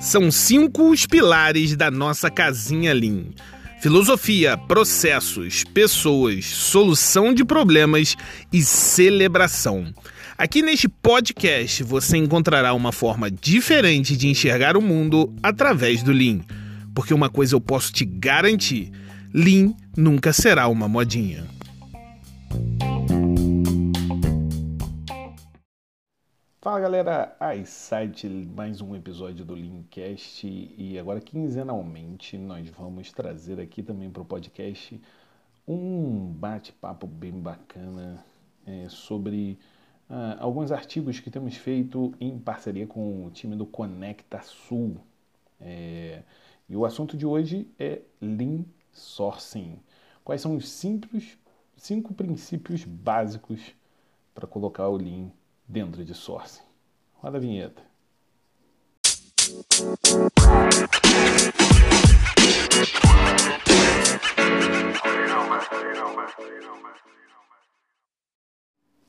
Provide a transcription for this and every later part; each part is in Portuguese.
São cinco os pilares da nossa casinha Lean. Filosofia, processos, pessoas, solução de problemas e celebração. Aqui neste podcast você encontrará uma forma diferente de enxergar o mundo através do Lean. Porque uma coisa eu posso te garantir: Lean nunca será uma modinha. Fala galera, iSight, mais um episódio do Leancast e agora quinzenalmente nós vamos trazer aqui também para o podcast um bate-papo bem bacana é, sobre uh, alguns artigos que temos feito em parceria com o time do Conecta Sul. É, e o assunto de hoje é Lean Sourcing. Quais são os simples, cinco princípios básicos para colocar o Lean dentro de Sourcing? Roda a vinheta.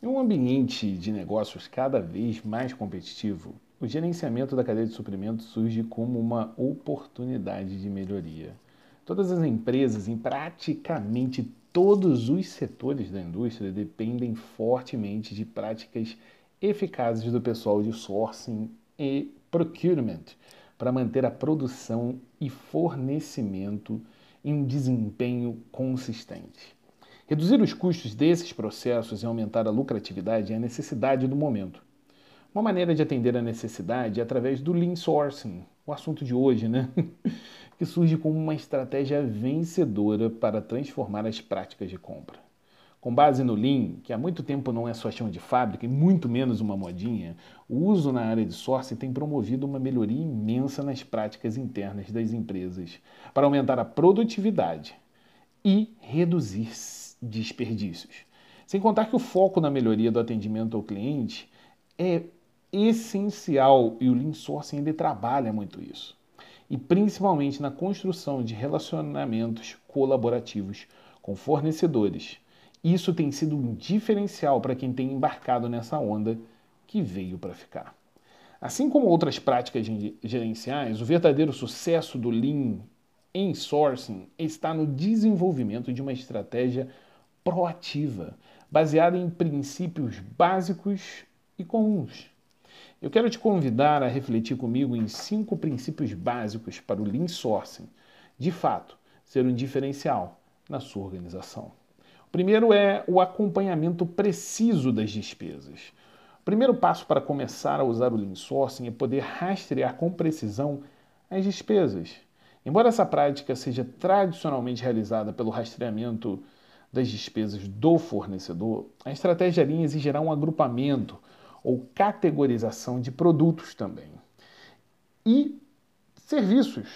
Em um ambiente de negócios cada vez mais competitivo, o gerenciamento da cadeia de suprimentos surge como uma oportunidade de melhoria. Todas as empresas, em praticamente todos os setores da indústria, dependem fortemente de práticas eficazes do pessoal de sourcing e procurement para manter a produção e fornecimento em um desempenho consistente. Reduzir os custos desses processos e aumentar a lucratividade é a necessidade do momento. Uma maneira de atender a necessidade é através do Lean Sourcing, o assunto de hoje, né? que surge como uma estratégia vencedora para transformar as práticas de compra. Com base no Lean, que há muito tempo não é só chão de fábrica e muito menos uma modinha, o uso na área de sourcing tem promovido uma melhoria imensa nas práticas internas das empresas para aumentar a produtividade e reduzir desperdícios. Sem contar que o foco na melhoria do atendimento ao cliente é essencial e o Lean Sourcing ele trabalha muito isso. E principalmente na construção de relacionamentos colaborativos com fornecedores. Isso tem sido um diferencial para quem tem embarcado nessa onda que veio para ficar. Assim como outras práticas gerenciais, o verdadeiro sucesso do Lean em sourcing está no desenvolvimento de uma estratégia proativa, baseada em princípios básicos e comuns. Eu quero te convidar a refletir comigo em cinco princípios básicos para o Lean Sourcing, de fato, ser um diferencial na sua organização. Primeiro é o acompanhamento preciso das despesas. O primeiro passo para começar a usar o Lean Sourcing é poder rastrear com precisão as despesas. Embora essa prática seja tradicionalmente realizada pelo rastreamento das despesas do fornecedor, a estratégia Lean exigirá um agrupamento ou categorização de produtos também. E serviços.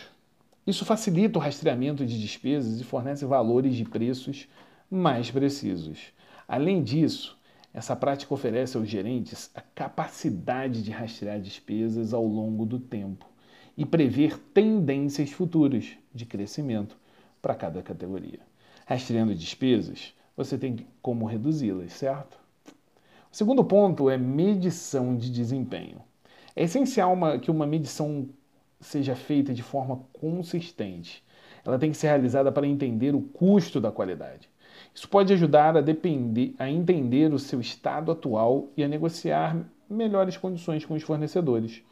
Isso facilita o rastreamento de despesas e fornece valores de preços mais precisos. Além disso, essa prática oferece aos gerentes a capacidade de rastrear despesas ao longo do tempo e prever tendências futuras de crescimento para cada categoria. Rastreando despesas, você tem como reduzi-las, certo? O segundo ponto é medição de desempenho. É essencial uma, que uma medição seja feita de forma consistente. Ela tem que ser realizada para entender o custo da qualidade. Isso pode ajudar a, depender, a entender o seu estado atual e a negociar melhores condições com os fornecedores.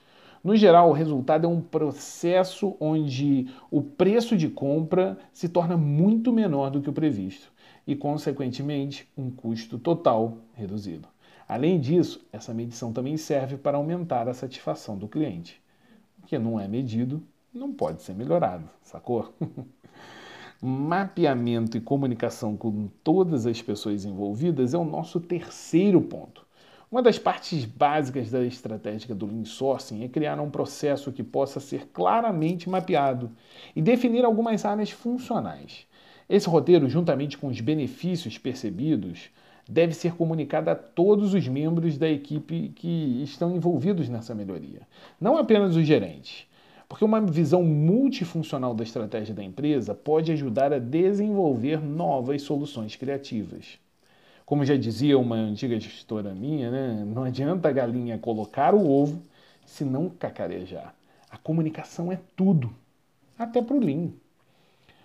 No geral, o resultado é um processo onde o preço de compra se torna muito menor do que o previsto e, consequentemente, um custo total reduzido. Além disso, essa medição também serve para aumentar a satisfação do cliente. O que não é medido não pode ser melhorado, sacou? Mapeamento e comunicação com todas as pessoas envolvidas é o nosso terceiro ponto. Uma das partes básicas da estratégia do Lean Sourcing é criar um processo que possa ser claramente mapeado e definir algumas áreas funcionais. Esse roteiro, juntamente com os benefícios percebidos, deve ser comunicada a todos os membros da equipe que estão envolvidos nessa melhoria, não apenas os gerentes. Porque uma visão multifuncional da estratégia da empresa pode ajudar a desenvolver novas soluções criativas. Como já dizia uma antiga gestora minha, né? não adianta a galinha colocar o ovo se não cacarejar. A comunicação é tudo, até para o Lean.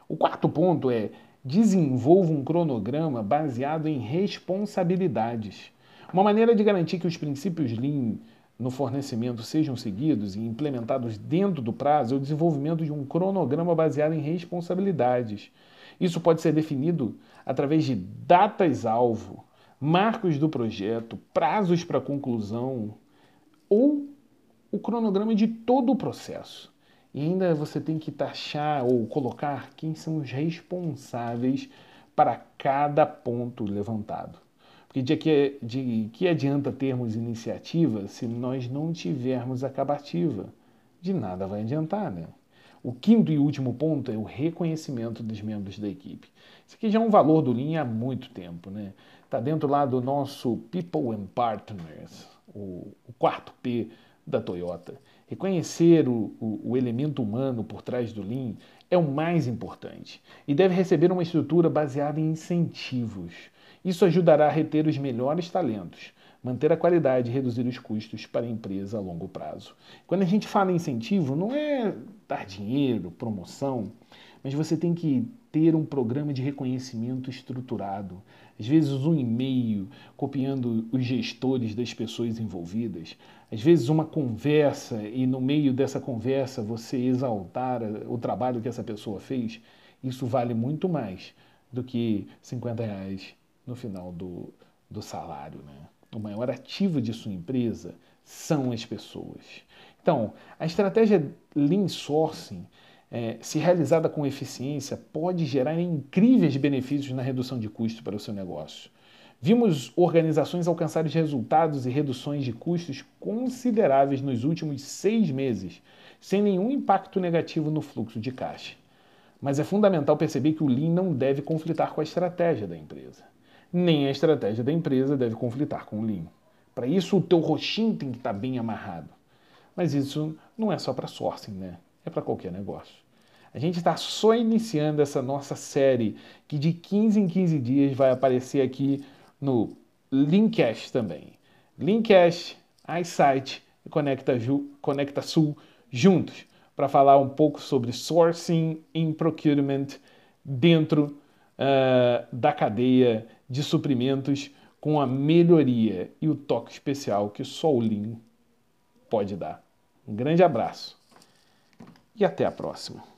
O quarto ponto é desenvolva um cronograma baseado em responsabilidades. Uma maneira de garantir que os princípios Lean no fornecimento sejam seguidos e implementados dentro do prazo é o desenvolvimento de um cronograma baseado em responsabilidades. Isso pode ser definido através de datas-alvo, marcos do projeto, prazos para conclusão ou o cronograma de todo o processo. E ainda você tem que taxar ou colocar quem são os responsáveis para cada ponto levantado. Porque de que, de que adianta termos iniciativa se nós não tivermos acabativa? De nada vai adiantar, né? O quinto e último ponto é o reconhecimento dos membros da equipe. Isso aqui já é um valor do Lean há muito tempo, né? Está dentro lá do nosso People and Partners, o, o quarto P da Toyota. Reconhecer o, o, o, elemento humano por trás do Lean é o mais importante e deve receber uma estrutura baseada em incentivos. Isso ajudará a reter os melhores talentos, manter a qualidade e reduzir os custos para a empresa a longo prazo. Quando a gente fala em incentivo, não é dar dinheiro, promoção, mas você tem que ter um programa de reconhecimento estruturado. Às vezes, um e-mail copiando os gestores das pessoas envolvidas. Às vezes, uma conversa e no meio dessa conversa você exaltar o trabalho que essa pessoa fez. Isso vale muito mais do que 50 reais no final do, do salário. Né? O maior ativo de sua empresa são as pessoas. Então, a estratégia Lean Sourcing, é, se realizada com eficiência, pode gerar incríveis benefícios na redução de custos para o seu negócio. Vimos organizações alcançarem resultados e reduções de custos consideráveis nos últimos seis meses, sem nenhum impacto negativo no fluxo de caixa. Mas é fundamental perceber que o Lean não deve conflitar com a estratégia da empresa nem a estratégia da empresa deve conflitar com o Lean. Para isso, o teu roxinho tem que estar tá bem amarrado. Mas isso não é só para sourcing, né? É para qualquer negócio. A gente está só iniciando essa nossa série que de 15 em 15 dias vai aparecer aqui no Linkcast também. Linkcast, iSight e Conecta, Conecta Sul juntos para falar um pouco sobre sourcing e procurement dentro uh, da cadeia de suprimentos com a melhoria e o toque especial que só o Lean pode dar. Um grande abraço e até a próxima.